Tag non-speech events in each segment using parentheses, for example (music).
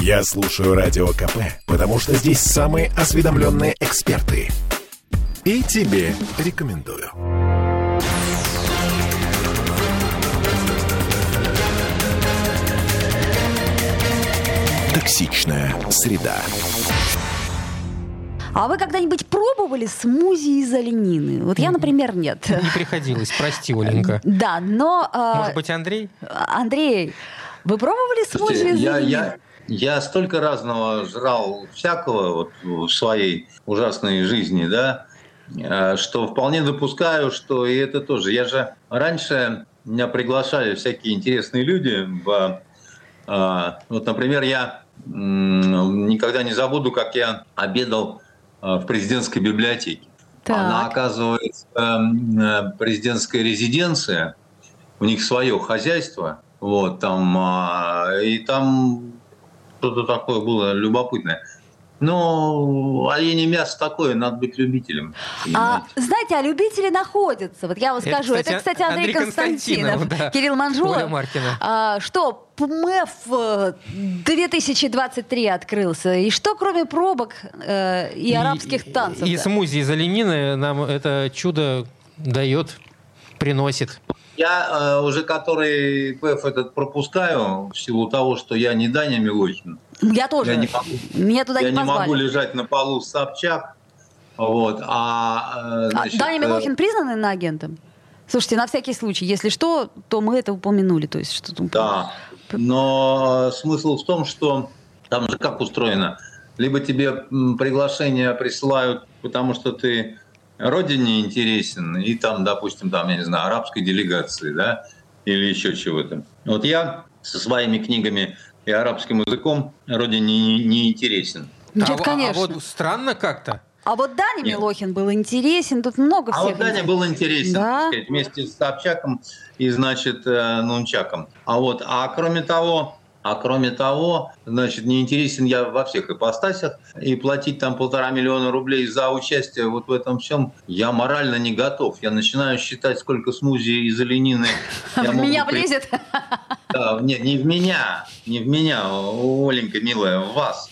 Я слушаю Радио КП, потому что здесь самые осведомленные эксперты. И тебе рекомендую. Токсичная среда. А вы когда-нибудь пробовали смузи из оленины? Вот я, например, нет. Не приходилось, прости, Оленька. Да, но... а, Может быть, Андрей? Андрей, вы пробовали смузи из я, я, я столько разного жрал всякого вот в своей ужасной жизни, да, э, что вполне допускаю, что и это тоже. Я же раньше меня приглашали всякие интересные люди. В, э, вот, например, я никогда не забуду, как я обедал э, в президентской библиотеке. Она, Так. оказывается, м, э, президентская резиденция, у них свое хозяйство, вот там, а, и там что-то такое было любопытное. Но оленя мясо такое, надо быть любителем. А, знаете, а любители находятся. Вот я вам Это, скажу, кстати, это, кстати, Андрей, Андрей Константинов, Константинов, да. Кирилл Манжулов. А, что, ПМЭФ э, 2023 открылся. И что, кроме пробок э, и, арабских танцев? И да? смузи из оленины нам это чудо дает, приносит. Я э, уже который ПФ этот пропускаю в силу того, что я не Даня Милохин. Я тоже. Я не могу, Меня туда я не не могу лежать на полу с Собчак. Вот, а, э, А значит, Даня э, Милохин признан иноагентом? Слушайте, на всякий случай, если что, то мы это упомянули. То есть, что там- Да, но смысл в том, что там же как устроено. Либо тебе приглашение присылают, потому что ты родине интересен, и там, допустим, там, я не знаю, арабской делегации, да, или еще чего-то. Вот я со своими книгами и арабским языком родине не, не интересен. Ну, а, конечно. а вот странно как-то. А вот Даня Нет. Милохин был интересен, тут много А всех. вот Даня был интересен, Да? сказать, вместе с Собчаком и, значит, э, Нунчаком. А вот, а кроме того, а кроме того, значит, не интересен я во всех ипостасях, и платить там полтора миллиона рублей за участие вот в этом всем я морально не готов. Я начинаю считать, сколько смузи из оленины (laughs) В меня влезет. Да, не, не в меня, не в меня, Оленька, милая, в вас.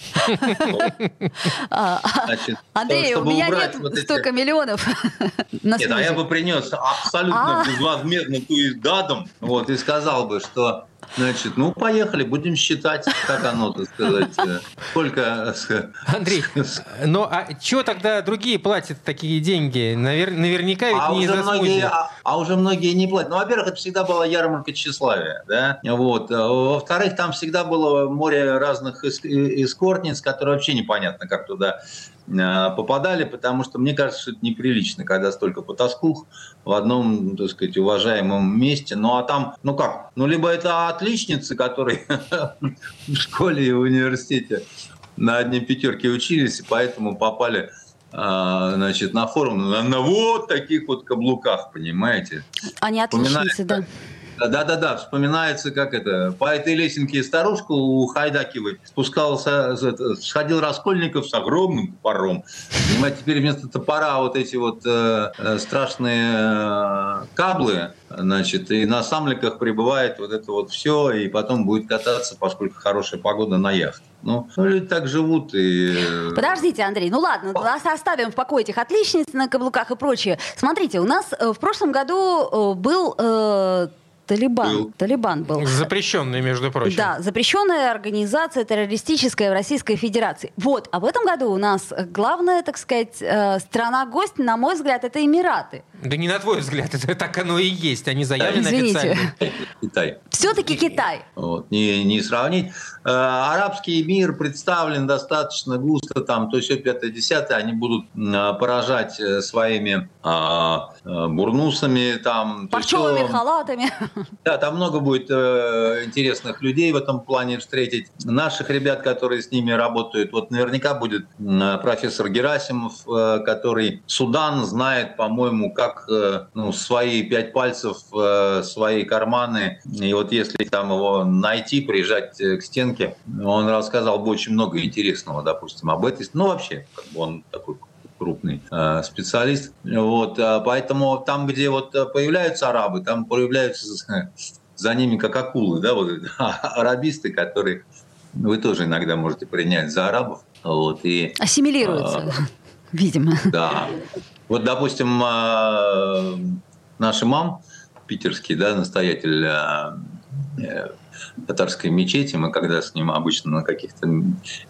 А, значит, Андрей, у чтобы меня убрать нет вот эти- столько миллионов (laughs) на нет, а я бы принес абсолютно А. безвозмездно туиздадом, вот, и сказал бы, что, значит, ну, поехали, будем считать, как оно, так сказать, э, сколько... э, Андрей, ну а чего тогда другие платят такие деньги? Навер- наверняка ведь А не уже, многие, а, а уже многие не платят. Ну, во-первых, это всегда была ярмарка тщеславия, да, вот. А Во-вторых, там всегда было море разных эс- эскортниц, которые вообще непонятно, как туда э, попадали, потому что мне кажется, что это неприлично, когда столько потаскух в одном, так сказать, уважаемом месте. Ну, а там, ну как, ну, либо это отличницы, которые (laughs) в школе и в университете на одни пятерки учились, и поэтому попали а, значит, на форум на, на вот таких вот каблуках, понимаете? Они отличницы, да. Да-да-да, вспоминается, как это, по этой лесенке старушку у Хайдакивой спускался, сходил Раскольников с огромным топором. Понимаете, теперь вместо топора вот эти вот э, э, страшные э, каблы, значит, и на самликах прибывает вот это вот все, и потом будет кататься, поскольку хорошая погода на яхте. Ну, ну, люди так живут, и... э, Подождите, Андрей, ну ладно, оставим в покое этих отличниц на каблуках и прочее. Смотрите, у нас э, в прошлом году был э, Талибан. Был. Талибан был. Запрещенные, между прочим. Да, запрещенная организация террористическая в Российской Федерации. Вот, а в этом году у нас главная, так сказать, э, страна-гость, на мой взгляд, это Эмираты. Да не на твой взгляд, (laughs) это так оно и есть. Они заявлены Извините. официально. Китай. Все-таки Китай. Вот, не, не сравнить. Э, арабский мир представлен достаточно густо, там, то все пятое, десятое, они будут м, поражать э, своими а, э, бурнусами, там, Парчевыми халатами. Да, там много будет э, интересных людей в этом плане встретить. Наших ребят, которые с ними работают, вот наверняка будет м, профессор Герасимов, э, который Судан знает, по-моему, как э, ну, свои пять пальцев, э, свои карманы. И вот если там его найти, прижать э, к стенке, он рассказал бы очень много интересного, допустим, об этой. Ну, вообще, как бы он такой крупный э, специалист. Вот, э, поэтому там, где вот э, появляются арабы, там появляются за- (laughs) ними как акулы, да, вот (laughs) арабисты, которые вы тоже иногда можете принять за арабов. Вот, и, Ассимилируется, а, (laughs) видимо. Да. Вот, допустим, а, наш имам питерский, да, настоятель э, татарской мечети. Мы когда с ним обычно на каких-то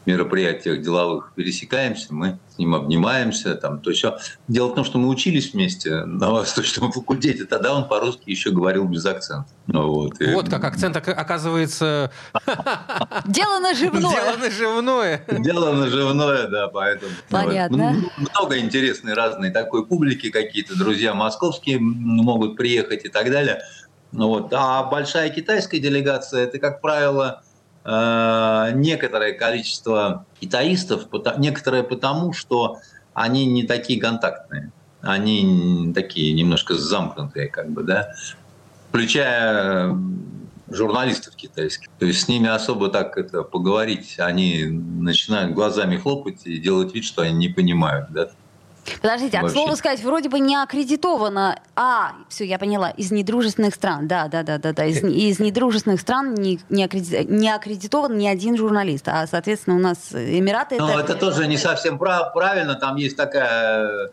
мероприятиях деловых пересекаемся, мы с ним обнимаемся. Там, то еще. Дело в том, что мы учились вместе на Восточном факультете. Тогда он по-русски еще говорил без акцента. Ну, вот, и... вот как акцент оказывается... (laughs) Дело наживное. Дело наживное. Дело наживное, да, поэтому... Понятно. Вот. Много интересной разной такой публики, какие-то друзья московские могут приехать и так далее. Ну вот. А большая китайская делегация – это, как правило, э, некоторое количество китаистов, некоторые потому, что они не такие контактные, они такие немножко замкнутые, как бы, да, включая журналистов китайских. То есть с ними особо так это поговорить, они начинают глазами хлопать и делать вид, что они не понимают, да. Подождите, а к слову сказать, вроде бы не аккредитовано. А, все, я поняла, из недружественных стран. Да, да, да, да, да. Из, из недружественных стран не, не, аккреди... не аккредитован ни один журналист. А, соответственно, у нас Эмираты... Ну, это... это тоже не совсем прав... правильно. Там есть такая...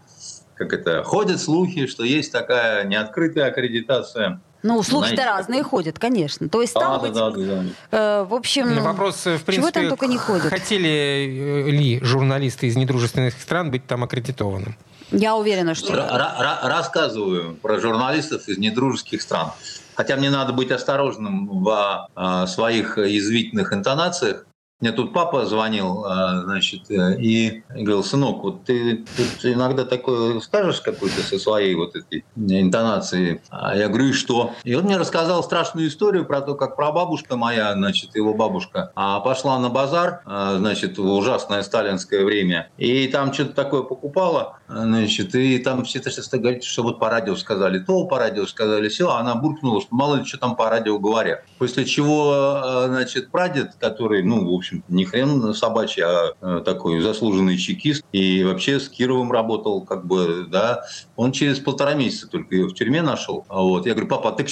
Как это? Ходят слухи, что есть такая неоткрытая аккредитация ну, слухи-то разные ходят, конечно. То есть там, да, быть, да, да, э, в общем, вопрос, в принципе, чего там только не ходят. Хотели э, ли журналисты из недружественных стран быть там аккредитованы? Я уверена, что... Р- рассказываю про журналистов из недружеских стран. Хотя мне надо быть осторожным в э, своих язвительных интонациях. Мне тут папа звонил, а, значит, э, и говорил, сынок, вот ты тут иногда такое скажешь какой-то со своей вот этой интонацией. А я говорю, и что? И он мне рассказал страшную историю про то, как прабабушка моя, значит, его бабушка, а, пошла на базар, значит, в ужасное сталинское время, и там что-то такое покупала, значит, и там все это сейчас говорят, что вот по радио сказали то, по радио сказали все, а она буркнула, что мало ли что там по радио говорят. После чего, значит, прадед, который, ну, в общем, общем не хрен собачий, а э, такой заслуженный чекист. И вообще с Кировым работал, как бы, да. Он через полтора месяца только ее в тюрьме нашел. А вот я говорю, папа, а ты к,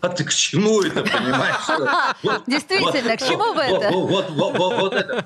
а ты к чему это, понимаешь? (laughs) Действительно, к чему бы это? Вот это.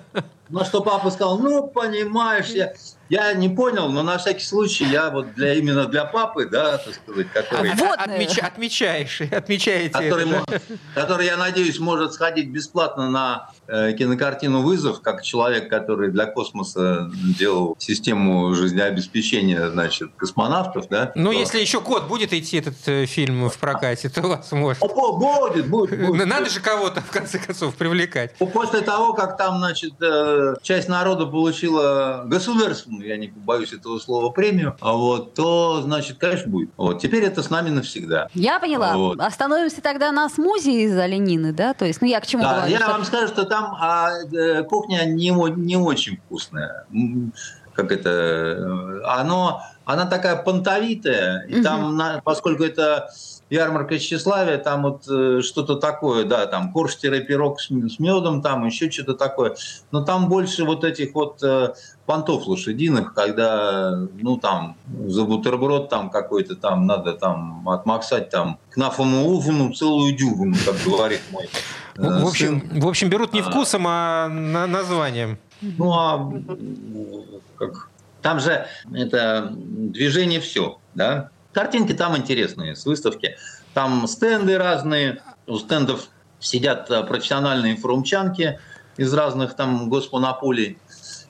На что папа сказал, ну, понимаешь, я, я не понял, но на всякий случай я вот для именно для папы, да, так сказать, который... Вот. Отмеч, отмечаешь, (laughs) отмечаете который, это, да? который, я надеюсь, может сходить бесплатно на э, кинокартину «Вызов», как человек, который для космоса делал систему жизнеобеспечения, значит, космонавтов, да. Ну, то... если еще год будет идти этот э, фильм в прокате, то вас может... О, будет, будет, будет. Надо же кого-то, в конце концов, привлекать. После того, как там, значит, э, часть народа получила государственную, я не боюсь этого слова, премию, а вот, то, значит, конечно, будет. Вот. Теперь это с нами навсегда. Я поняла. Вот. Остановимся тогда на смузи из оленины, да? То есть, ну, я к чему да, говорю? Я что... вам скажу, что там а, э, кухня не, не очень вкусная. Как это? Э, оно, она такая понтовитая, и угу. там, поскольку это ярмарка тщеславия, там вот э, что-то такое, да, там корж-пирог с, с медом, там еще что-то такое. Но там больше вот этих вот э, понтов лошадиных, когда, ну, там, за бутерброд там какой-то там надо там отмаксать там к нафому ужину целую дюжину, как говорит мой э, в общем, сын. в общем, берут не вкусом, а на названием. Ну, а как, там же это движение все, да? Картинки там интересные с выставки. Там стенды разные. У стендов сидят э, профессиональные форумчанки из разных там госпонополий.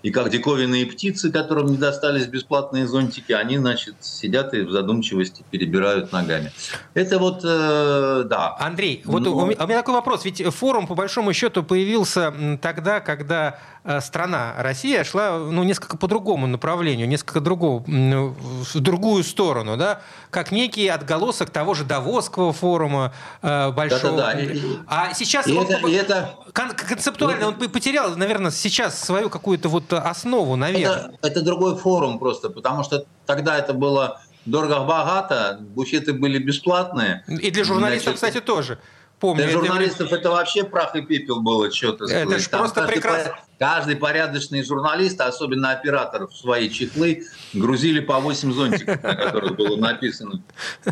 И как диковинные птицы, которым не достались бесплатные зонтики, они, значит, сидят и в задумчивости перебирают ногами. Это вот, э, да. Андрей, вот Но... у, меня, у меня такой вопрос. Ведь форум, по большому счету, появился тогда, когда Э, страна Россия шла ну, несколько по другому направлению, несколько другого, в другую сторону, да, как некий отголосок того же Давосского форума э, большого. Да, да, да. А сейчас и он, это, и это, концептуально и... он потерял, наверное, сейчас свою какую-то вот основу, наверное. Это, это другой форум просто, потому что тогда это было дорого-богато, буфеты были бесплатные. И для журналистов, Значит, кстати, тоже помню. Для журналистов это, это вообще прах и пепел было что-то. Это же просто каждый, прекрасно. Каждый порядочный журналист, особенно оператор в свои чехлы, грузили по 8 зонтиков, на которых было написано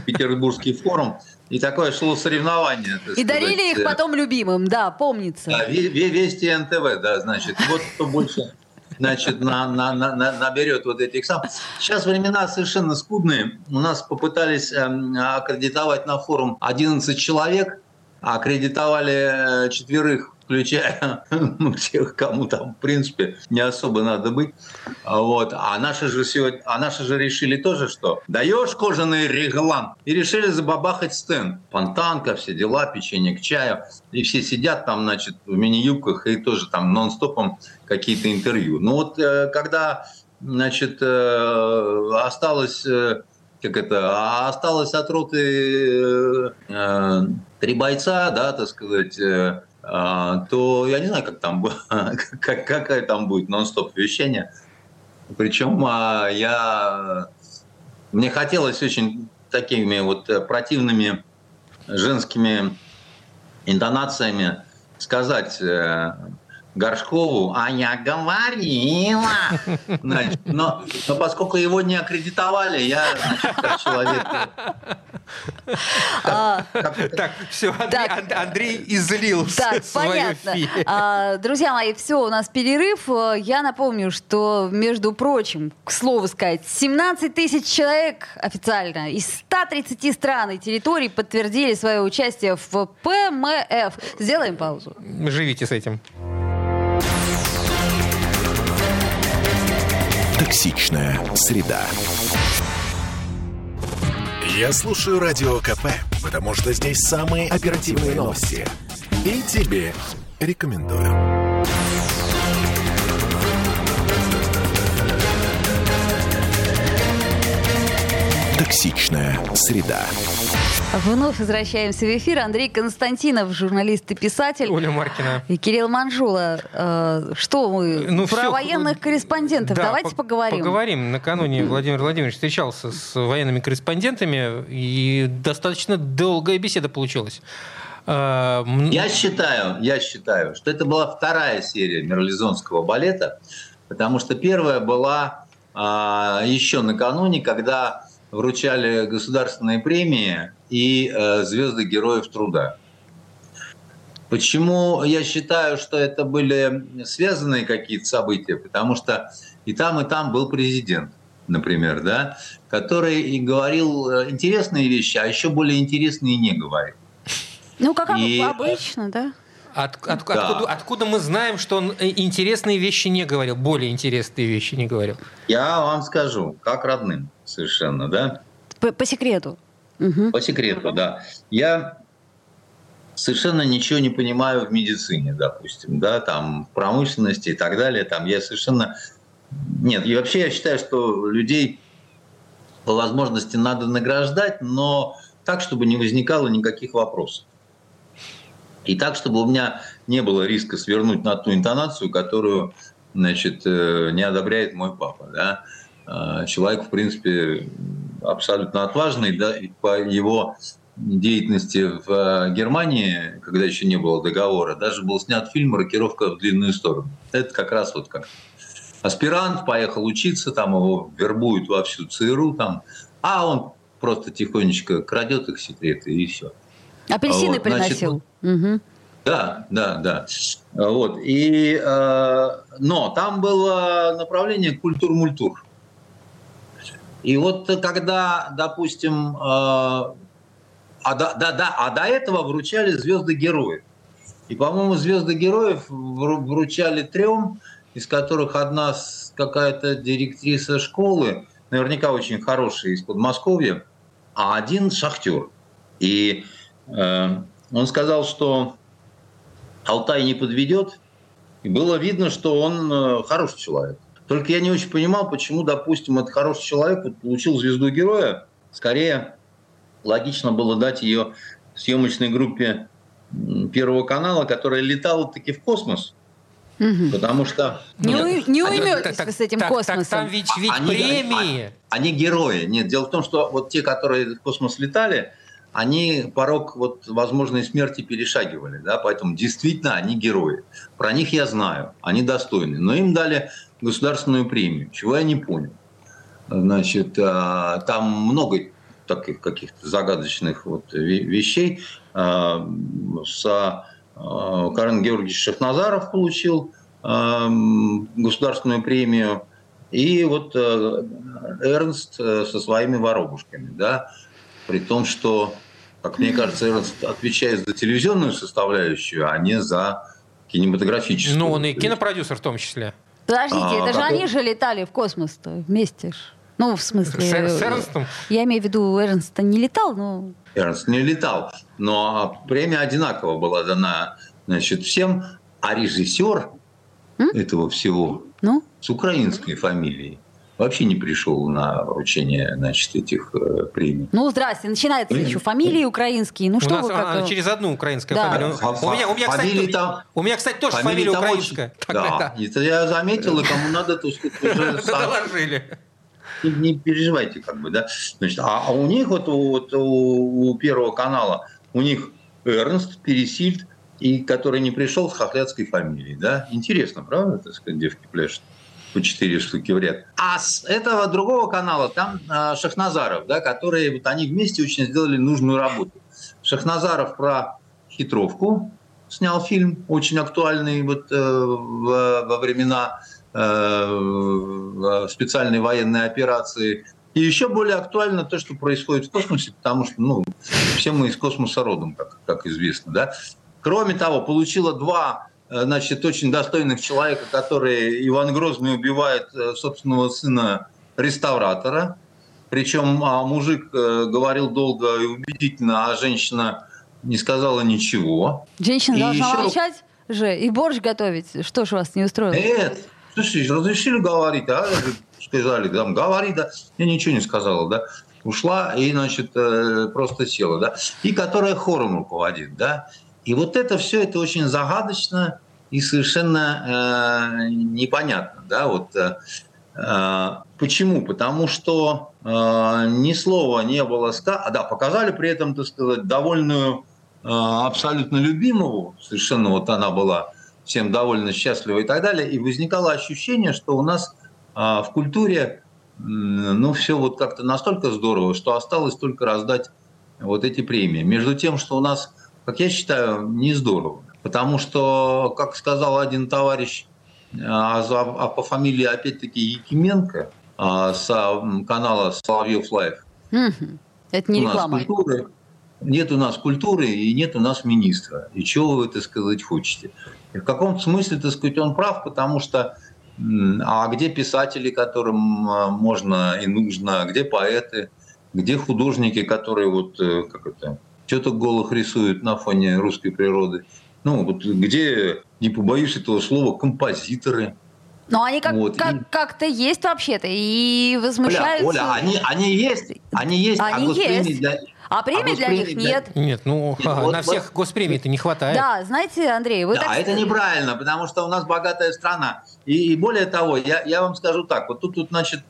«Петербургский форум». И такое шло соревнование. И сказать. дарили их потом любимым, да, помнится. Да, Вести НТВ, да, значит. Вот кто больше значит, на, на, на, наберет вот этих сам. Сейчас времена совершенно скудные. У нас попытались э, аккредитовать на форум 11 человек, а аккредитовали э, четверых включая (laughs) ну, тех, кому там, в принципе, не особо надо быть. Вот. А наши же сегодня, а наши же решили тоже, что даешь кожаный реглан, и решили забабахать стенд. Фонтанка, все дела, печенье к чаю. И все сидят там, значит, в мини-юбках и тоже там нон-стопом какие-то интервью. Ну вот э, когда, значит, э, осталось э, как это, а осталось от роты э, три бойца, да, так сказать, а, то я не знаю, как там, (laughs) как, какая там будет нон-стоп вещание. Причем а, я, мне хотелось очень такими вот противными женскими интонациями сказать э, Горшкову, а я говорила. Значит, но, но поскольку его не аккредитовали, я, значит, как человек... А, так, все, Андрей излился Так, понятно. А, друзья мои, все, у нас перерыв. Я напомню, что, между прочим, к слову сказать, 17 тысяч человек официально из 130 стран и территорий подтвердили свое участие в ПМФ. Сделаем паузу. Живите с этим. Токсичная среда. Я слушаю радио КП, потому что здесь самые оперативные новости. И тебе рекомендую. Токсичная среда. Вновь возвращаемся в эфир. Андрей Константинов, журналист и писатель. Оля Маркина. И Кирилл Манжула. Э, что мы? Ну, Про все. военных корреспондентов. Да, Давайте по- поговорим. Поговорим. Накануне Владимир Владимирович встречался с военными корреспондентами, и достаточно долгая беседа получилась. Э, я считаю, я считаю, что это была вторая серия мерлизонского балета, потому что первая была а, еще накануне, когда вручали государственные премии и э, звезды Героев Труда. Почему я считаю, что это были связанные какие-то события? Потому что и там, и там был президент, например, да, который и говорил э, интересные вещи, а еще более интересные не говорил. Ну, как и... обычно, да? От, от, да. откуда, откуда мы знаем, что он э, интересные вещи не говорил, более интересные вещи не говорил? Я вам скажу, как родным совершенно, да? По, по секрету. Угу. По секрету, да. Я совершенно ничего не понимаю в медицине, допустим, да, там в промышленности и так далее. Там я совершенно нет. И вообще я считаю, что людей по возможности надо награждать, но так, чтобы не возникало никаких вопросов. И так, чтобы у меня не было риска свернуть на ту интонацию, которую значит, э, не одобряет мой папа. Да? А, человек, в принципе, абсолютно отважный, да, и по его деятельности в э, Германии, когда еще не было договора, даже был снят фильм «Рокировка в длинную сторону». Это как раз вот как аспирант поехал учиться, там его вербуют во всю ЦРУ, там, а он просто тихонечко крадет их секреты и все. Апельсины вот, приносил. Значит, угу. Да, да, да. Вот. И, э, но там было направление культур-мультур. И вот когда, допустим, э, а, да, да, да, а до этого вручали звезды героев. И, по-моему, звезды героев вручали трем, из которых одна какая-то директриса школы, наверняка очень хорошая из Подмосковья, а один шахтер. И он сказал, что Алтай не подведет, и было видно, что он э, хороший человек. Только я не очень понимал, почему, допустим, этот хороший человек вот получил звезду героя. Скорее, логично было дать ее съемочной группе Первого канала, которая летала таки в космос. Угу. Потому что... Не, ну, не уйметесь вы с этим так, космосом. Так, там ведь, ведь они, премии. Они, они герои. Нет, дело в том, что вот те, которые в космос летали, они порог вот возможной смерти перешагивали, да, поэтому действительно они герои. Про них я знаю, они достойны, но им дали государственную премию, чего я не понял. Значит, а, там много таких каких-то загадочных вот вещей. С Карен Георгиевич Шахназаров получил государственную премию. И вот Эрнст со своими воробушками, да, при том, что, как мне кажется, Эрнст отвечает за телевизионную составляющую, а не за кинематографическую. Ну, он и кинопродюсер в том числе. Подождите, а, это же они же летали в космос вместе ж. Ну, в смысле... С, с Эрнстом? Я имею в виду, Эрнст не летал, но... Эрнст не летал, но премия одинаково была дана значит, всем, а режиссер М? этого всего ну? с украинской фамилией вообще не пришел на вручение значит, этих э, премий. Ну, здрасте, начинается еще фамилии украинские. Ну, что у нас, вы как... а, через одну украинскую да. фамилию. У меня, у, меня, кстати, там, у меня, кстати, тоже фамилия украинская. Очень, (laughs) да, это я заметил, и кому надо, то уже... Доложили. Не, не переживайте, как бы, да. Значит, а, а у них вот, вот у, у Первого канала, у них Эрнст, Пересильд, и который не пришел с хохлядской фамилией, да. Интересно, правда, так сказать, девки пляшут? По четыре штуки в ряд. А с этого другого канала там э, Шахназаров, да, которые вот они вместе очень сделали нужную работу. Шахназаров про хитровку снял фильм, очень актуальный вот э, в, во времена э, специальной военной операции. И еще более актуально то, что происходит в космосе, потому что ну, все мы из космоса родом, как, как известно. Да? Кроме того, получила два Э, значит, очень достойных человека, которые Иван Грозный убивает э, собственного сына реставратора. Причем а мужик э, говорил долго и убедительно, а женщина не сказала ничего. Женщина и должна еще... молчать же и борщ готовить. Что ж вас не устроило? Нет, слушай, разрешили говорить, а? Сказали, там, говори, да. Я ничего не сказала, да. Ушла и, значит, просто села, да. И которая хором руководит, да. И вот это все, это очень загадочно и совершенно э, непонятно. Да? Вот, э, э, почему? Потому что э, ни слова не было сказано, а, да, показали при этом, так сказать, довольную, э, абсолютно любимую, совершенно вот она была всем довольно счастлива и так далее, и возникало ощущение, что у нас э, в культуре ну, все вот как-то настолько здорово, что осталось только раздать вот эти премии. Между тем, что у нас как я считаю, не здорово. Потому что, как сказал один товарищ, а, а по фамилии опять-таки Якименко а, с канала Соловьев Live. Это не реклама. Культуры, нет у нас культуры и нет у нас министра. И чего вы, так сказать, хотите? И в каком-то смысле, так сказать, он прав, потому что а где писатели, которым можно и нужно, где поэты, где художники, которые вот, э, как это, что-то голых рисуют на фоне русской природы. Ну, вот где, не побоюсь этого слова, композиторы. Но они как, вот. как, и... как-то есть вообще-то и возмущаются. Оля, Оля они, они есть, они есть, а они а есть. Для... А премий а для них нет. Нет, ну нет, вот, на всех вот, госпремий-то не хватает. Да, знаете, Андрей, вы да, так... это неправильно, потому что у нас богатая страна. И, и более того, я, я вам скажу так, вот тут, тут значит,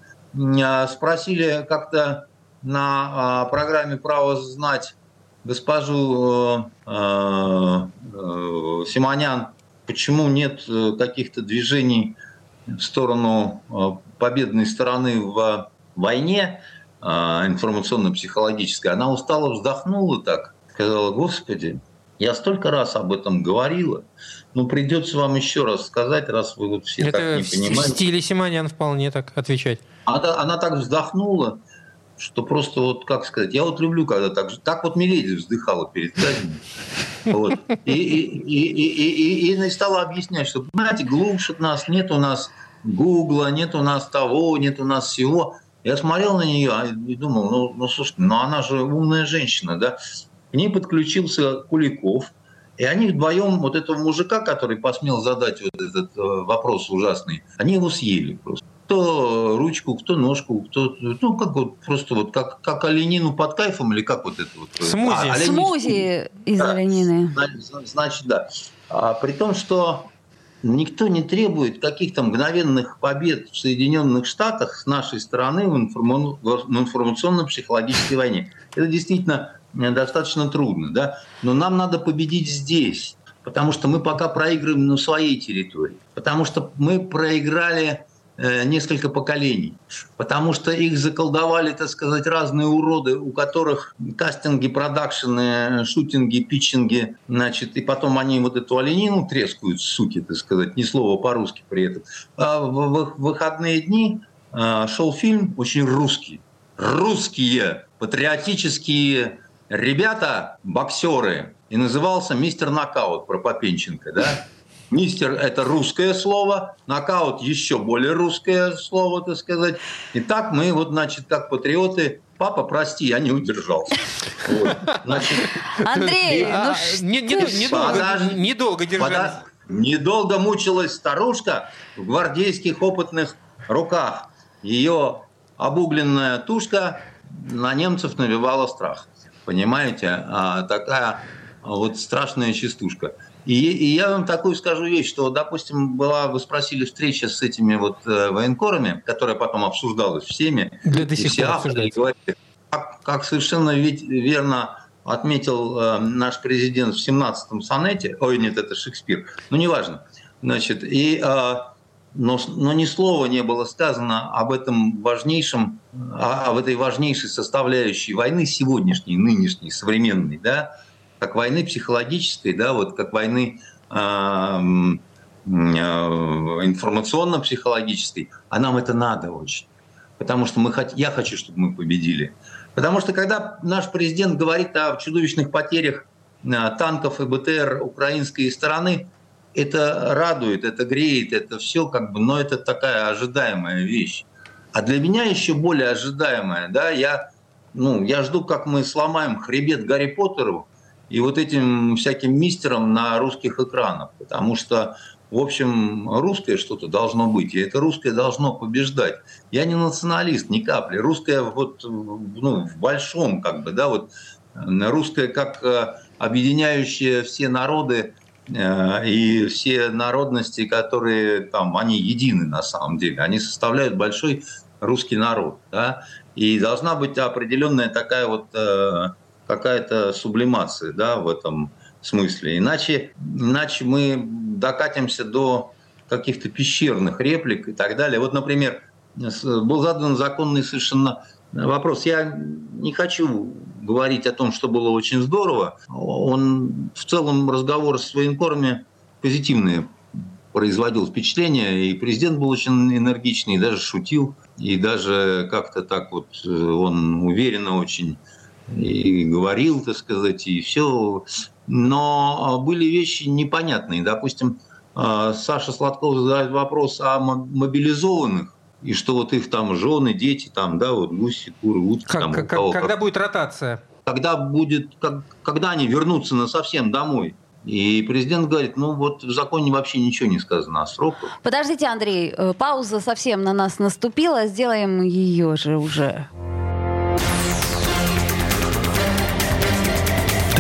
а, спросили как-то на а, программе «Право знать» госпожу э, э, Симонян, почему нет э, каких-то движений в сторону победной стороны в войне информационно-психологической, она устало вздохнула так, сказала, господи, я столько раз об этом говорила, ну придется вам еще раз сказать, раз вы вот все Это так не понимаете. в стиле Симонян вполне так отвечать. Она, она так вздохнула, что просто вот, как сказать, я вот люблю, когда так же, так вот Миледи вздыхала перед казнью. Вот. И, и, и, и, и, и стала объяснять, что, знаете, глушат нас, нет у нас Гугла, нет у нас того, нет у нас всего. Я смотрел на нее и думал, ну, ну слушай, ну она же умная женщина, да. К ней подключился Куликов, и они вдвоем, вот этого мужика, который посмел задать вот этот э, вопрос ужасный, они его съели просто кто ручку, кто ножку, кто, ну, как вот, просто вот, как, как оленину под кайфом, или как вот это вот. Смузи. А, оленин... Смузи из да, оленины. Значит, да. А, при том, что никто не требует каких-то мгновенных побед в Соединенных Штатах с нашей стороны в, информ... в информационно-психологической войне. Это действительно достаточно трудно, да? Но нам надо победить здесь, потому что мы пока проигрываем на своей территории, потому что мы проиграли Э, несколько поколений, потому что их заколдовали, так сказать, разные уроды, у которых кастинги, продакшены, шутинги, питчинги, значит, и потом они вот эту оленину трескают, суки, так сказать, ни слова по-русски при этом. А в выходные дни а, шел фильм очень русский. Русские патриотические ребята, боксеры, и назывался «Мистер Нокаут» про Попенченко, да? Мистер – это русское слово, нокаут – еще более русское слово, так сказать. И так мы, вот, значит, как патриоты, папа, прости, я не удержался. Вот. Значит, Андрей, а, ну не, не, недолго, недолго держались. Недолго мучилась старушка в гвардейских опытных руках. Ее обугленная тушка на немцев навевала страх. Понимаете? А, такая вот страшная частушка. И, и я вам такую скажу вещь, что, допустим, была, вы спросили, встреча с этими вот э, военкорами, которая потом обсуждалась всеми. Да, до сих все авторы говорили, как, как совершенно ведь верно отметил э, наш президент в 17-м сонете, ой, нет, это Шекспир, ну, неважно, значит, и, э, но, но ни слова не было сказано об этом важнейшем, об этой важнейшей составляющей войны сегодняшней, нынешней, современной, да, как войны психологической, да, вот как войны э, информационно-психологической, а нам это надо очень. Потому что мы, я хочу, чтобы мы победили. Потому что когда наш президент говорит о чудовищных потерях э, танков и БТР украинской стороны, это радует, это греет, это все как бы, но это такая ожидаемая вещь. А для меня еще более ожидаемая, да, я, ну, я жду, как мы сломаем хребет Гарри Поттеру, и вот этим всяким мистерам на русских экранах, потому что в общем, русское что-то должно быть, и это русское должно побеждать. Я не националист, ни капли. Русское вот, ну, в большом, как бы, да, вот русское как э, объединяющее все народы э, и все народности, которые там, они едины на самом деле, они составляют большой русский народ, да, и должна быть определенная такая вот э, какая-то сублимация да, в этом смысле. Иначе, иначе мы докатимся до каких-то пещерных реплик и так далее. Вот, например, был задан законный совершенно вопрос. Я не хочу говорить о том, что было очень здорово. Он в целом разговор с военкорами позитивные производил впечатление, и президент был очень энергичный, и даже шутил, и даже как-то так вот э, он уверенно очень и говорил, так сказать, и все. Но а, были вещи непонятные. Допустим, а, Саша Сладков задает вопрос о мобилизованных, и что вот их там жены, дети, там, да, вот гуси, куры, утки. Как, там, как, кого, когда как. будет ротация? Когда будет, как, когда они вернутся на совсем домой. И президент говорит, ну вот в законе вообще ничего не сказано о сроках. Подождите, Андрей, э, пауза совсем на нас наступила, сделаем ее же уже.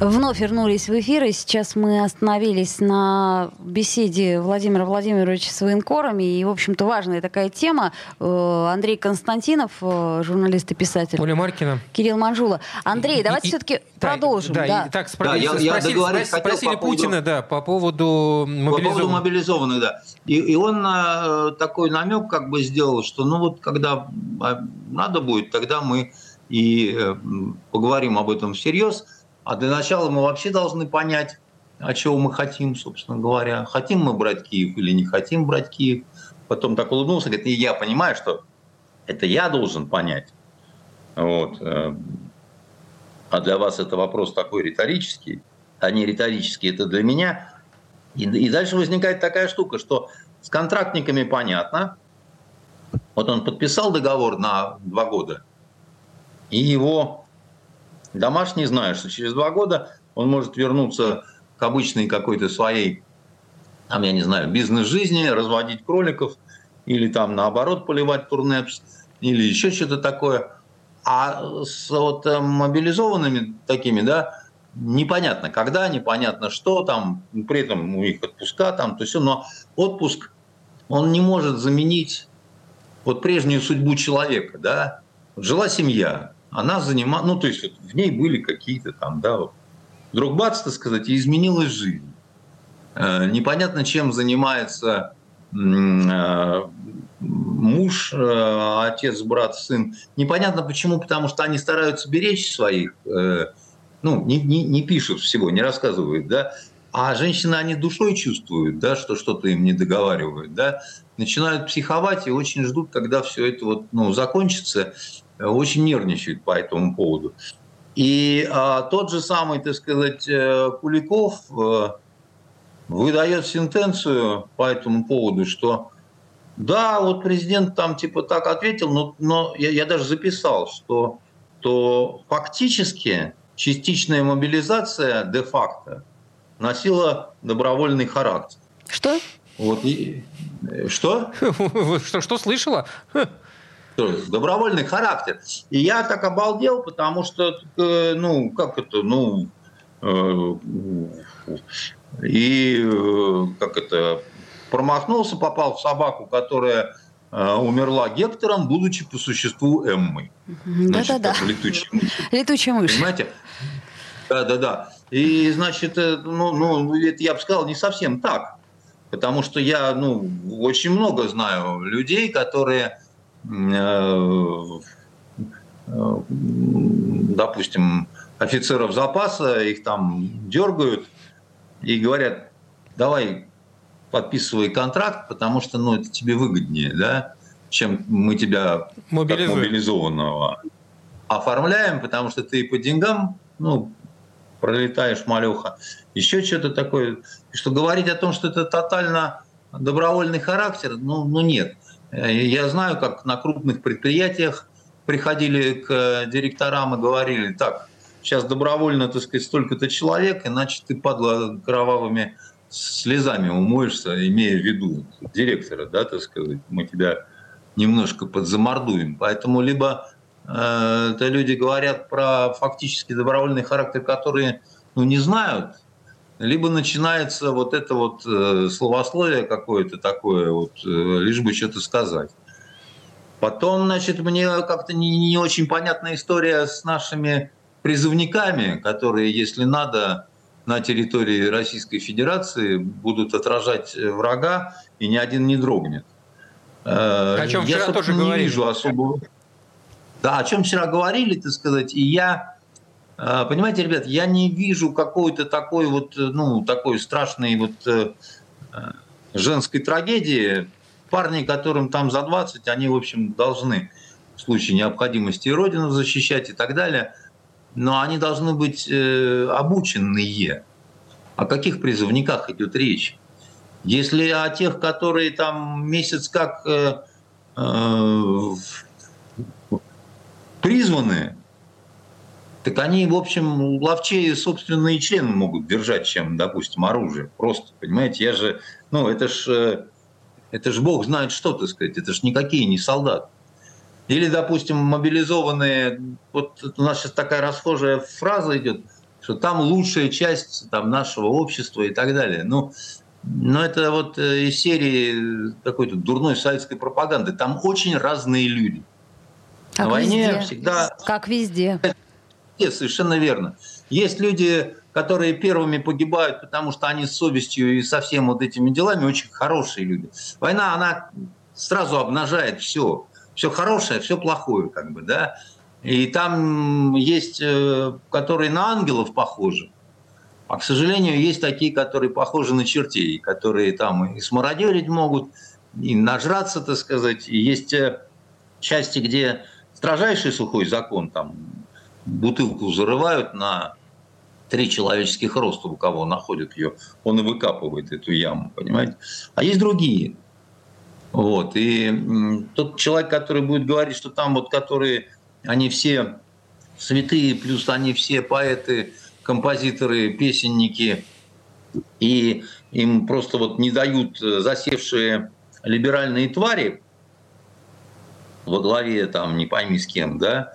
Вновь вернулись в эфир, и сейчас мы остановились на беседе Владимира Владимировича с военкорами, и, в общем-то, важная такая тема. Э, Андрей Константинов, э, журналист и писатель. Оля Маркина. Кирилл Манжула. Андрей, и, давайте все-таки продолжим. Да, да. И, так, спро- да, я, спросили, я спросили, спросили по Путина, поводу, да, по поводу мобилизованных. По поводу мобилизованных, да. И, и он э, такой намек как бы сделал, что ну вот когда а, надо будет, тогда мы и э, поговорим об этом всерьез. А для начала мы вообще должны понять, а чего мы хотим, собственно говоря. Хотим мы брать Киев или не хотим брать Киев. Потом так улыбнулся, говорит, и я понимаю, что это я должен понять. Вот. Э, а для вас это вопрос такой риторический, а не риторический, это для меня. И, и дальше возникает такая штука, что с контрактниками понятно. Вот он подписал договор на два года, и его Домашний знает, что через два года он может вернуться к обычной какой-то своей, там, я не знаю, бизнес-жизни, разводить кроликов или там наоборот поливать турнепс или еще что-то такое. А с вот мобилизованными такими, да, непонятно когда, непонятно что там, при этом у них отпуска там, то все, но отпуск, он не может заменить вот прежнюю судьбу человека, да. Жила семья, она занимала, ну, то есть вот в ней были какие-то там, да, вот, вдруг бац, так сказать, и изменилась жизнь. Э, непонятно, чем занимается э, муж, э, отец, брат, сын. Непонятно почему, потому что они стараются беречь своих, ну, не, не, не пишут всего, не рассказывают, да, а женщины, они душой чувствуют, да, что что-то им не договаривают, да, начинают психовать и очень ждут, когда все это вот, ну, закончится, очень нервничают по этому поводу. И а, тот же самый, так сказать, э, Куликов а, выдает сентенцию по этому поводу, что да, вот президент там типа так ответил, но, но я, я даже записал, что то фактически частичная мобилизация де-факто носила добровольный характер. Что? Вот и, что? (laughs) Что, что слышала? Добровольный характер. И я так обалдел, потому что, э, ну, как это, ну, э, и э, как это, промахнулся, попал в собаку, которая умерла Гектором, будучи по существу Эммой. Да-да-да. Летучая мышь. (laughs) Летучая мышь. Понимаете? Да-да-да. И, значит, ну, ну, это я бы сказал, не совсем так. Потому что я, ну, очень много знаю людей, которые допустим, офицеров запаса, их там дергают и говорят, давай подписывай контракт, потому что ну, это тебе выгоднее, да, чем мы тебя как мобилизованного оформляем, потому что ты по деньгам, ну, пролетаешь малеха, еще что-то такое. Что говорить о том, что это тотально добровольный характер, ну, ну нет. Э, я знаю, как на крупных предприятиях приходили к директорам и говорили, так, сейчас добровольно, так сказать, столько-то человек, иначе ты, падла, кровавыми слезами умоешься, имея в виду директора, да, так сказать, мы тебя немножко подзамордуем. Поэтому либо э, это люди говорят про фактически добровольный характер, которые ну, не знают либо начинается вот это вот э, словословие какое-то такое, вот, э, лишь бы что-то сказать. Потом, значит, мне как-то не, не очень понятная история с нашими призывниками, которые, если надо, на территории Российской Федерации будут отражать врага, и ни один не дрогнет. Э, о чем я, вчера тоже не говорили. вижу особого... Да, о чем вчера говорили, так сказать, и я понимаете, ребят, я не вижу какой-то такой вот, э, ну, такой страшной вот э, э, женской трагедии. Парни, которым там за 20, они, в общем, должны в случае необходимости Родину защищать и так далее. Но они должны быть обученные. О каких призывниках идет речь? Если о тех, которые там месяц как призваны, так они, в общем, ловчее собственные члены могут держать, чем, допустим, оружие. Просто, понимаете, я же, ну, это ж, э, это ж бог знает что, так сказать, это ж никакие не солдаты. Или, допустим, мобилизованные, вот у нас сейчас такая расхожая фраза идет, что там лучшая часть там, нашего общества и так далее. Ну, но это вот э, из серии какой-то дурной советской пропаганды. Там очень разные люди. Как На войне везде. всегда... Как везде. Нет, совершенно верно. Есть люди, которые первыми погибают, потому что они с совестью и со всеми вот этими делами очень хорошие люди. Война, она сразу обнажает все. Все хорошее, все плохое, как бы, да. И там есть, э, которые на ангелов похожи. А, к сожалению, есть такие, которые похожи на чертей, которые там и смародерить могут, и нажраться, так сказать. И есть э, части, где строжайший сухой закон, там, бутылку зарывают на три человеческих роста, у кого находят ее, он и выкапывает эту яму, понимаете? А есть другие. Вот. И тот человек, который будет говорить, что там вот, которые, они все святые, плюс они все поэты, композиторы, песенники, и им просто вот не дают засевшие либеральные твари во главе там не пойми с кем, да,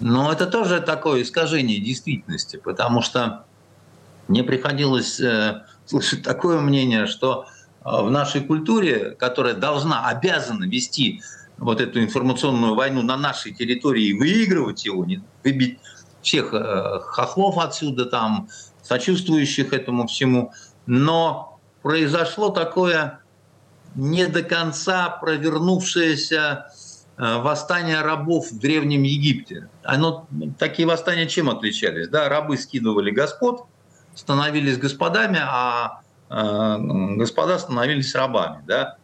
Но это тоже такое искажение действительности, потому что мне приходилось э, слышать такое мнение, что э, в нашей культуре, которая должна, обязана вести вот эту информационную войну на нашей территории и выигрывать его, не, выбить всех э, хохлов отсюда, там, сочувствующих этому всему. Но произошло такое не до конца провернувшееся Э, восстания рабов в Древнем Египте. Оно, такие восстания чем отличались? Да, рабы скидывали господ, становились господами, а э, господа становились рабами. Да?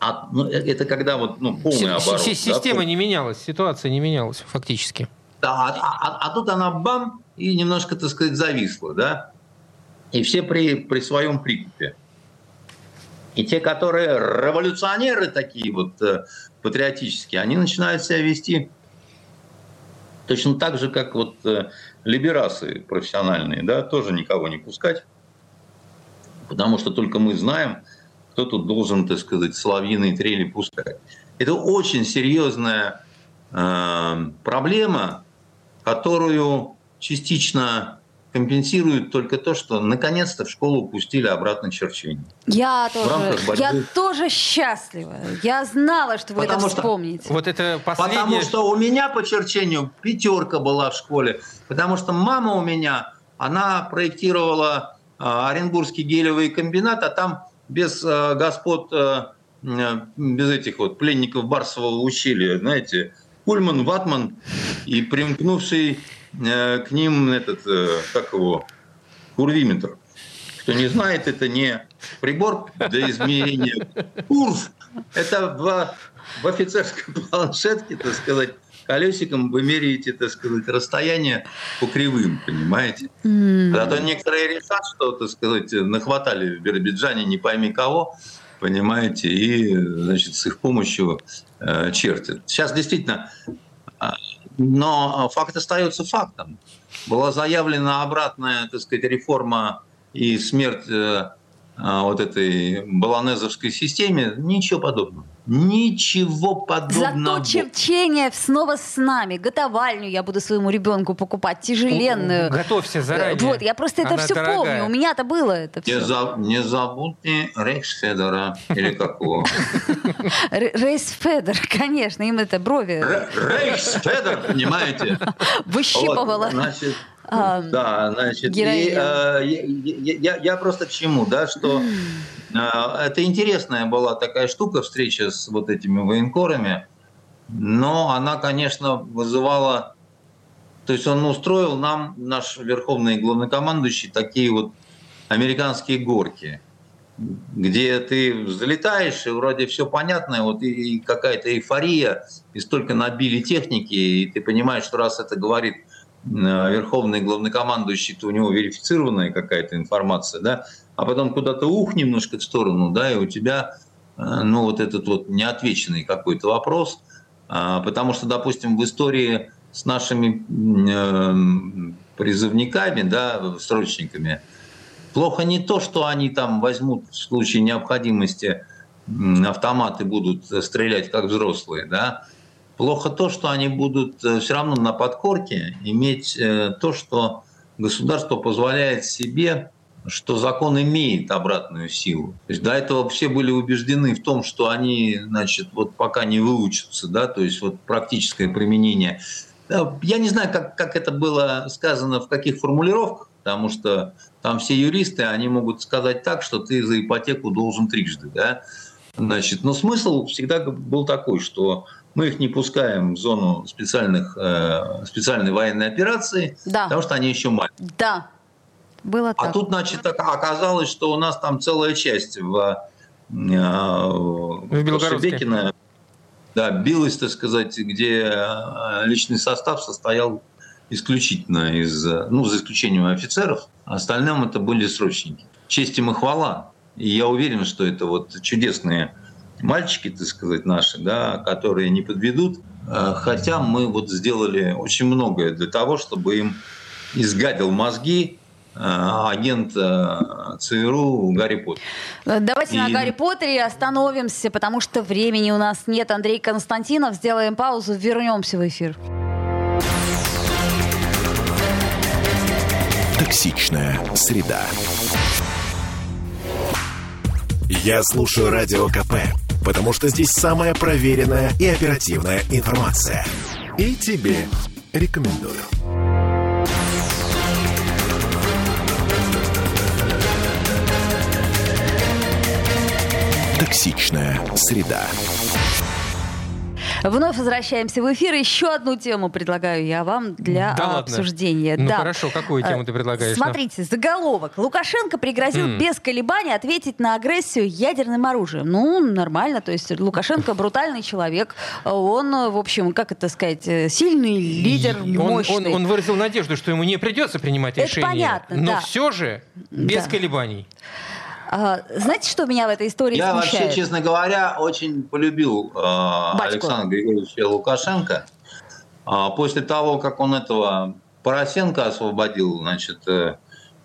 А, ну, э, это когда вот, ну, полный оборот. Система да? не менялась, ситуация не менялась фактически. Да, а, а, а тут она бам и немножко, так сказать, зависла. Да? И все при, при своем прикупе. И те, которые революционеры такие вот патриотические, они начинают себя вести точно так же, как вот э, либерасы профессиональные, да, тоже никого не пускать, потому что только мы знаем, кто тут должен, так сказать, соловьиные трели пускать. Это очень серьезная э, проблема, которую частично компенсирует только то, что наконец-то в школу пустили обратно черчение. Я тоже, я тоже счастлива. Я знала, что вы Потому это вспомните. вот это последнее... Потому что у меня по черчению пятерка была в школе. Потому что мама у меня, она проектировала э, Оренбургский гелевый комбинат, а там без э, господ, э, без этих вот пленников Барсового ущелья, знаете, Пульман, Ватман и примкнувший к ним этот, э, как его, курвиметр. Кто не знает, это не прибор для измерения курс. Это в, в офицерской (laughs) планшетке, так сказать, колесиком вы меряете, так сказать, расстояние по кривым, понимаете? Mm. А то некоторые решат, что, так сказать, нахватали в Биробиджане не пойми кого, понимаете, и, значит, с их помощью э, чертят. Сейчас действительно но факт остается фактом. Была заявлена обратная, так сказать, реформа и смерть э, а, вот этой баланезовской системе. Ничего подобного. Ничего подобного. Зато черчение снова с нами. Готовальню я буду своему ребенку покупать, тяжеленную. Готовься заранее. Вот, я просто это Она все дорогая. помню. У меня-то было это все. Не, за, не забудьте Рейхсфедера. Или как его? (laughs) Рейхсфедер, конечно. Им это брови. Рейхсфедер, понимаете? Выщипывала. Значит, да, значит, и, э, я, я, просто к чему, да, что это интересная была такая штука, встреча с вот этими военкорами, но она, конечно, вызывала, то есть он устроил нам, наш верховный главнокомандующий, такие вот американские горки, где ты взлетаешь, и вроде все понятно, вот и, и какая-то эйфория, и столько набили техники, и ты понимаешь, что раз это говорит Э, верховный главнокомандующий, то у него верифицированная какая-то информация, да, а потом куда-то ух немножко в сторону, да, и у тебя, э, ну, вот этот вот неотвеченный какой-то вопрос, а, потому что, допустим, в истории с нашими э, призывниками, да, срочниками, плохо не то, что они там возьмут в случае необходимости автоматы будут стрелять как взрослые, да, Плохо то, что они будут э, все равно на подкорке иметь то, что государство позволяет себе, что закон имеет обратную силу. То есть до этого все были убеждены в том, что они, значит, вот пока не выучатся, да, то есть вот практическое применение. Я не знаю, как, как это было сказано, в каких формулировках, потому что там все юристы, они могут сказать так, что ты за ипотеку должен трижды, да. Значит, но смысл всегда был такой, что мы их не пускаем в зону специальных, э, специальной военной операции, да. потому что они еще маленькие. Да, было а так. А тут, значит, оказалось, что у нас там целая часть в, э, в Шебекино, да, билась, так сказать, где э, личный состав состоял исключительно из, ну, за исключением офицеров, остальным это были срочники. Честь им и хвала. И я уверен, что это вот чудесные мальчики, так сказать, наши, да, которые не подведут. Э, хотя мы вот сделали очень многое для того, чтобы им изгадил мозги э, Э, агент э, ЦРУ Гарри Поттер. Э, давайте и... на Гарри Поттере остановимся, потому что времени у нас нет. Андрей Константинов, сделаем паузу, вернемся в эфир. Токсичная среда. Я слушаю радио КП, потому что здесь самая проверенная и оперативная информация. И тебе рекомендую. Токсичная среда. Вновь возвращаемся в эфир. Еще одну тему предлагаю я вам для Да ладно? обсуждения. Ну Да. хорошо, какую тему ты предлагаешь? нам? Смотрите, заголовок. Лукашенко пригрозил М. без колебаний ответить на агрессию ядерным оружием. Ну, нормально. То есть Лукашенко (laughs) брутальный человек. Он, в общем, как это сказать, э, сильный лидер, И он, мощный. он, он выразил надежду, что ему не придется принимать Это решение. понятно, но да. все же без Да. колебаний. А, знаете, что меня в этой истории Я смущает? вообще, честно говоря, очень полюбил э, Александра Григорьевича Лукашенко. А после того, как он этого Поросенко освободил, значит, э,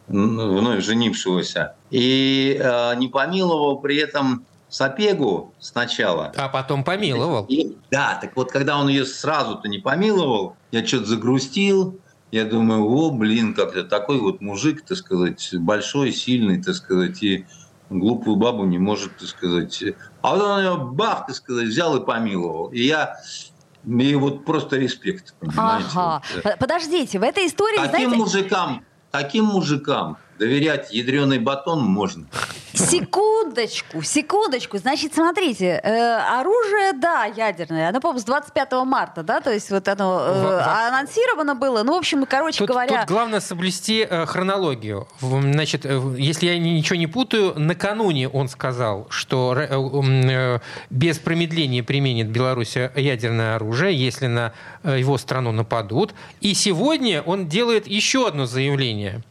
вновь женившегося, и э, не помиловал при этом Сапегу сначала. А потом помиловал. И- да, так вот, когда он ее сразу-то не помиловал, я что-то загрустил. Я думаю, о, блин, как-то такой вот мужик, так сказать, большой, сильный, так сказать, и глупую бабу не может, так сказать. А вот он ее бах, так сказать, взял и помиловал. И я, и вот просто респект, понимаете. Ага. Вот, Подождите, в этой истории, Таким знаете, мужикам, таким мужикам доверять ядреный батон можно. Секундочку, секундочку. Значит, смотрите, э, оружие, да, ядерное. Оно, по-моему, с 25 марта, да, то есть вот оно э, анонсировано было. Ну, в общем, короче Тут, говоря... тут главное соблюсти э, хронологию. Значит, э, если я ничего не путаю, накануне он сказал, что э, э, без промедления применит Беларусь ядерное оружие, если на его страну нападут. И сегодня он делает еще одно заявление.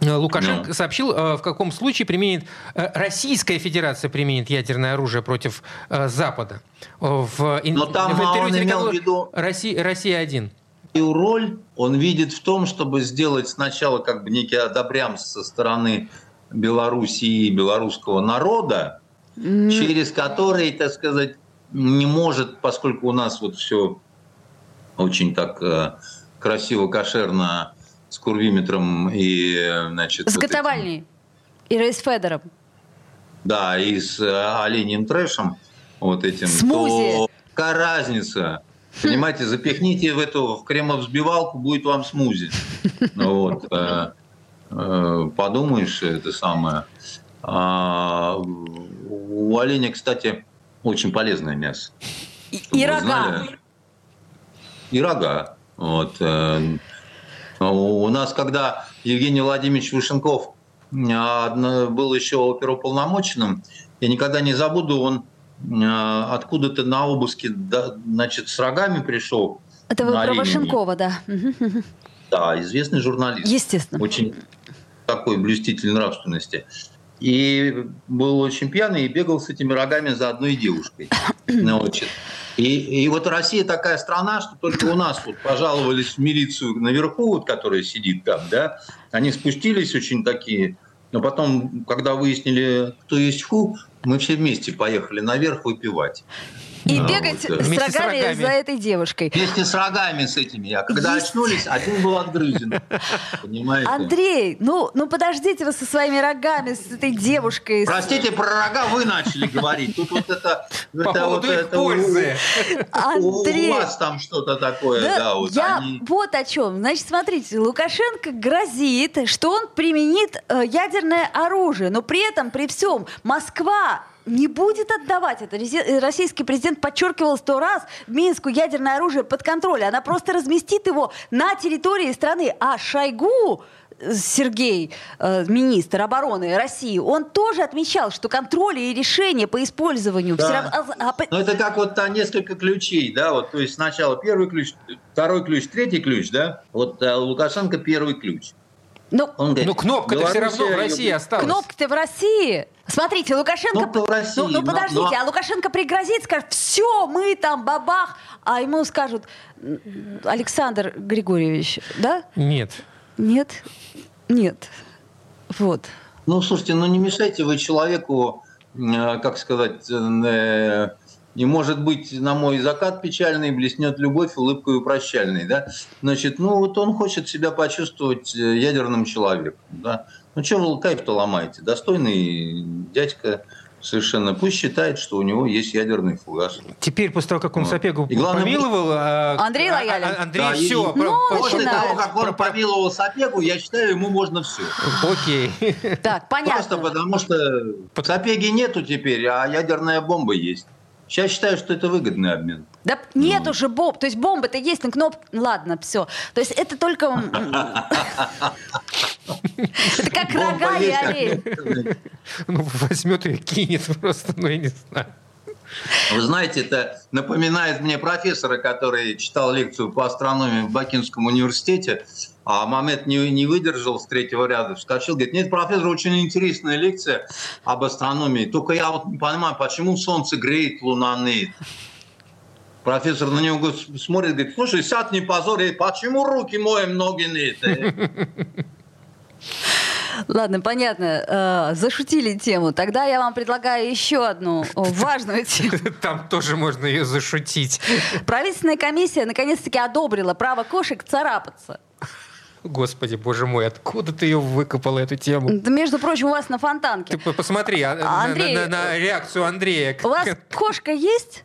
Э, Лукашенко сообщил, э, в каком случае применит э, Российская Федерация применит ядерное оружие против Запада. В, Но там, в интервью он имел в виду- Россия, Россия 1. Свою роль он видит в том, чтобы сделать сначала как бы некий одобрям со стороны Белоруссии и белорусского народа, м, через который, так сказать, не может, поскольку у нас вот все очень так красиво, кошерно, с курвиметром и, значит... С вот этим- готовальней. И Рейсфедером. да, и с э, оленьим трэшем, вот этим, Смузи. то какая разница? Понимаете, запихните в эту в кремовзбивалку, будет вам смузи. Ну Вот. э, э, Подумаешь, это самое. А, У оленя, кстати, очень полезное мясо. И, рога. И рога. Вот. У нас, когда Евгений Владимирович Вышенков а, был еще оперуполномоченным, я никогда не забуду, он а, откуда-то на обыске, значит, с рогами пришел. Это вы про. Вашенкова, да. (laughs) Да, известный журналист. Естественно. Очень такой блюститель нравственности. И был очень пьяный и бегал с этими рогами за одной девушкой. (coughs) Вот, И, и вот Россия такая страна, что только у нас вот пожаловались в милицию наверху, вот, которая сидит там, да, они спустились очень такие, но потом, когда выяснили, кто есть фу, мы все вместе поехали наверх выпивать. И бегать вот, да. с, Вместе с рогами рогами. за этой девушкой. Вместе с рогами с этими. А когда Есть. очнулись, один был отгрызен. Понимаете? Андрей, ну, ну подождите вы со своими рогами, с этой девушкой. Простите, про рога вы начали говорить. Тут вот это... По это поводу вот их это у- пользы. У, Андрей, у вас там что-то такое, Да, да, вот я они... вот о чем. Значит, смотрите, Лукашенко грозит, что он применит э, ядерное оружие, но при этом, при всем, Москва не будет отдавать это. Э, Российский президент подчеркивал сто раз Минску ядерное оружие под контроль. Она просто разместит его на территории страны. А Шойгу э, Сергей, э, министр обороны России, он тоже отмечал, что контроль и решения по использованию Да. все равно... по- Ну, это как вот там несколько ключей, да, вот, то есть сначала первый ключ, второй ключ, третий ключ, да, вот Лукашенко первый ключ. ну, Он говорит, Ну, кнопка-то все равно в России осталась. Кнопка-то в России. Смотрите, Лукашенко... В России, Ну, ну, но- подождите, но- а Лукашенко пригрозит, скажет, все, мы там бабах, а ему скажут, «М, Александр Григорьевич, да? Нет. Нет? Нет. Вот. Ну, слушайте, ну не мешайте вы человеку, э, как сказать, э, И, может быть, на мой закат печальный блеснет любовь улыбкой прощальной. Да? Значит, ну вот он хочет себя почувствовать э, ядерным человеком. Да? Ну что вы кайф-то ломаете? Достойный дядька, Совершенно. Пусть считает, что у него есть ядерный фугас. Теперь, после того, как он вот. Сапегу и главное, помиловал... А, Андрей а, лоялен. А, Андрей, да, все. И, ну, после того, как он помиловал Сапегу, я считаю, ему можно все. Окей. Так, понятно. Просто потому, что Сапеги нету теперь, а ядерная бомба есть. Сейчас считаю, что это выгодный обмен. Да нет ну. уже бомб. То есть бомба-то есть на кнопке. Ладно, все. То есть это только... (laughs) Это как рога и олень. Ну, возьмет и кинет просто, ну, я не знаю. Вы знаете, это напоминает мне профессора, который читал лекцию по астрономии в Бакинском университете, а Мамед не, не выдержал с третьего ряда, вскочил, говорит, нет, профессор, очень интересная лекция об астрономии, только я вот не понимаю, почему Солнце греет, Луна нет. Профессор на него смотрит, говорит, слушай, сядь, не позорь, почему руки моем, ноги нет? Ладно, понятно. Э, зашутили тему. Тогда я вам предлагаю еще одну важную тему. (laughs) Там тоже можно ее зашутить. Правительственная комиссия наконец-таки одобрила право кошек царапаться. Господи, боже мой, откуда ты ее выкопала, эту тему? Да, между прочим, у вас на фонтанке. Ты посмотри а, Андрей, на, на, на реакцию Андрея. У вас кошка есть?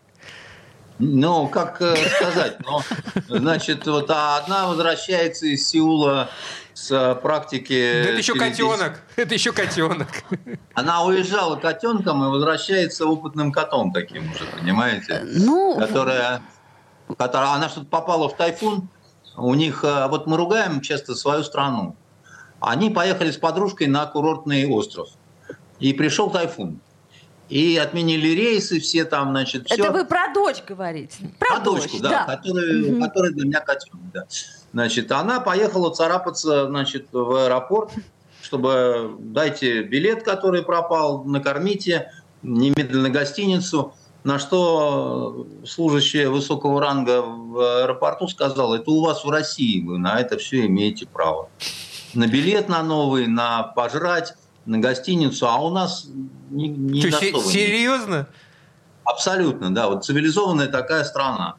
Ну, как э, сказать, ну, значит, вот одна возвращается из Сеула с э, практики... Да это еще котенок, (laughs) это еще котенок. Она уезжала котенком и возвращается опытным котом таким уже, понимаете? Ну... Которая, которая она что-то попала в тайфун, у них, э, вот мы ругаем часто свою страну. Они поехали с подружкой на курортный остров. И пришел тайфун и отменили рейсы все там, значит, все. Это вы про дочь говорите? Про, про дочь, дочку, да, да. Которая, угу. которая для меня котенок, да. Значит, она поехала царапаться, значит, в аэропорт, чтобы дайте билет, который пропал, накормите, немедленно гостиницу. На что служащая высокого ранга в аэропорту сказала, это у вас в России, вы на это все имеете право. На билет на новый, на пожрать, на гостиницу, а у нас не, не Что, серьезно? Абсолютно, да. Вот цивилизованная такая страна.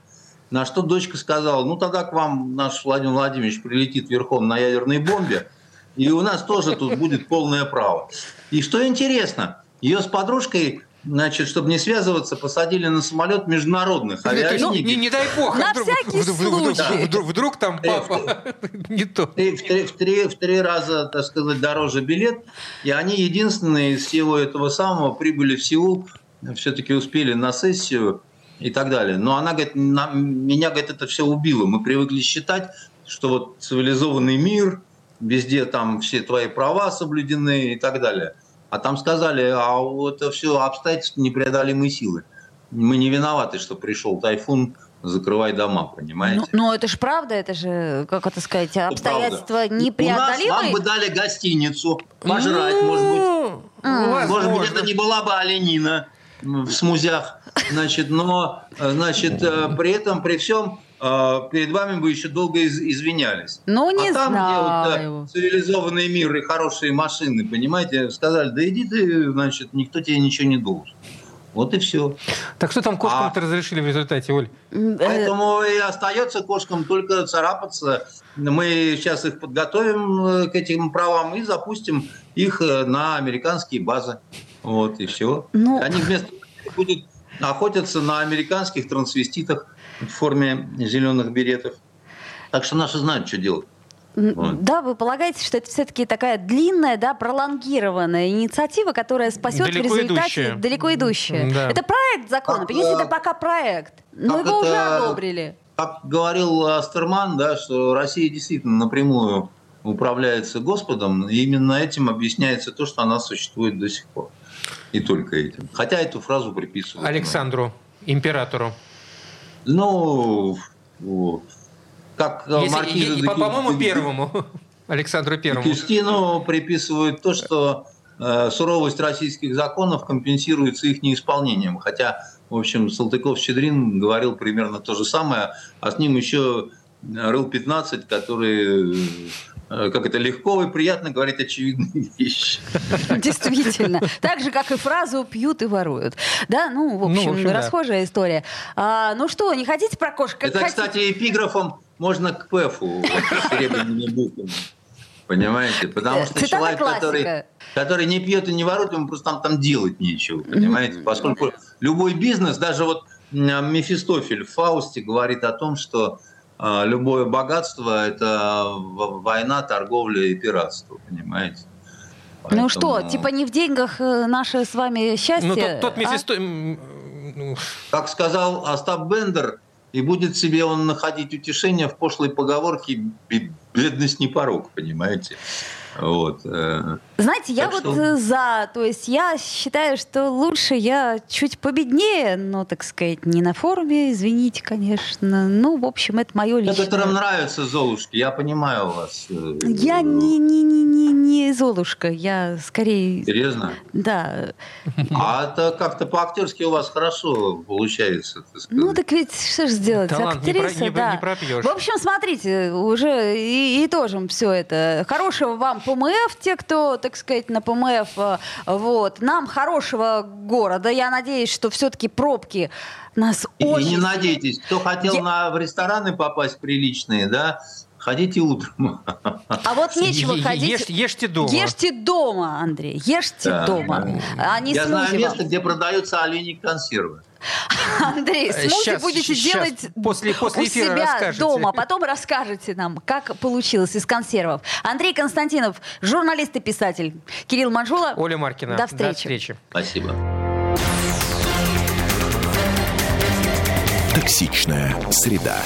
На что дочка сказала, ну тогда к вам наш Владимир Владимирович прилетит верхом на ядерной бомбе, и у нас тоже тут будет полное право. И что интересно, ее с подружкой значит, чтобы не связываться, посадили на самолет международных авиалиний. Ну, не, не дай бог. На вдруг, всякий вдруг, случай. Вдруг, вдруг, вдруг там папа (laughs) не то. В три, в, три, в, три, в три раза, так сказать, дороже билет. И они единственные из всего этого самого прибыли в Сеул, все-таки успели на сессию и так далее. Но она говорит, на, меня, говорит, это все убило. Мы привыкли считать, что вот цивилизованный мир, везде там все твои права соблюдены и так далее. А там сказали, а вот это все обстоятельства непреодолимые силы. Мы не виноваты, что пришел тайфун, закрывай дома, понимаете? Ну, ну это же правда, это же, как это сказать, обстоятельства непреодолимые. У нас вам бы дали гостиницу, пожрать, может быть. Может быть, это не была бы оленина в смузях, значит, но, значит, э, при этом, при всем, э, перед вами бы еще долго из, извинялись. Ну, не а там, знаю. где вот, цивилизованный мир и хорошие машины, понимаете, сказали, да иди ты, значит, никто тебе ничего не должен. Вот и все. Так что там кошкам-то а... разрешили в результате, Оль? Поэтому и остается кошкам только царапаться. Мы сейчас их подготовим э, к этим правам и запустим их на американские базы. Вот и все. Ну... Они вместо будут охотятся на американских трансвеститах в форме зеленых беретов. Так что наши знают, что делать. Вот. Да, вы полагаете, что это все-таки такая длинная, да, пролонгированная инициатива, которая спасет далеко в результате идущая. далеко идущая. Да. Это проект закона, как, понимаете, это пока проект. Но его это, уже одобрили. Как говорил Астерман, да, что Россия действительно напрямую управляется Господом, и именно этим объясняется то, что она существует до сих пор. И только этим. Хотя эту фразу приписывают. Александру, императору. Ну, как Если, маркиза... По-моему, первому. (laughs) Александру Первому. Кюстину приписывают то, что э, суровость российских законов компенсируется их неисполнением. Хотя, в общем, Салтыков-Щедрин говорил примерно то же самое, а с ним еще Рыл-15, который э, как это легко и приятно говорить очевидные (laughs) вещи. Действительно. Так же, как и фразу «пьют и воруют». Да, ну, в общем, ну, в общем расхожая да. история. А, ну что, не хотите про кошек? Это, хотите? кстати, эпиграфом можно к ПЭФу, вот, серебряными буквами. Понимаете? Потому что Цитата человек, который, который не пьет и не ворует, ему просто там, там делать нечего. Понимаете? Поскольку любой бизнес, даже вот Мефистофель в Фаусте говорит о том, что любое богатство – это война, торговля и пиратство, понимаете? Ну Поэтому... Ну что, типа не в деньгах э, наше с вами счастье? Ну, тот, тот Мефисто... а? Как сказал Остап Бендер, и будет себе он находить утешение в пошлой поговорке «бедность не порог», понимаете? Вот. Э. Знаете, я так вот что... за, то есть я считаю, что лучше я чуть победнее, но, так сказать, не на форуме, извините, конечно. Ну, в общем, это мое личное. Некоторым нравятся Золушки, я понимаю вас. Э, я не, не, не, не, не Золушка, я скорее... Серьезно? Да. А это как-то по-актерски у вас хорошо получается. Ну, так ведь что же сделать? Талант Актриса, не, про, не, да. не пропьешь. В общем, смотрите, уже и, и тоже все это. Хорошего вам ПМФ, те, кто, так сказать, на ПМФ, э, вот, нам хорошего города. Я надеюсь, что все-таки пробки нас и, очень... И не надейтесь, кто хотел Я... на, в рестораны попасть приличные, да, Ходите утром. А вот нечего ходить. Ешь, ешьте дома. Ешьте дома, Андрей. Ешьте да, дома. А не Я знаю место, где продаются олени консервы. (laughs) Андрей, смузи сейчас, будете сейчас, делать после, после у себя расскажете. дома, потом расскажете нам, как получилось из консервов. Андрей Константинов, журналист и писатель. Кирилл Манжула. Оля Маркина. До встречи. До встречи. Спасибо. Токсичная среда.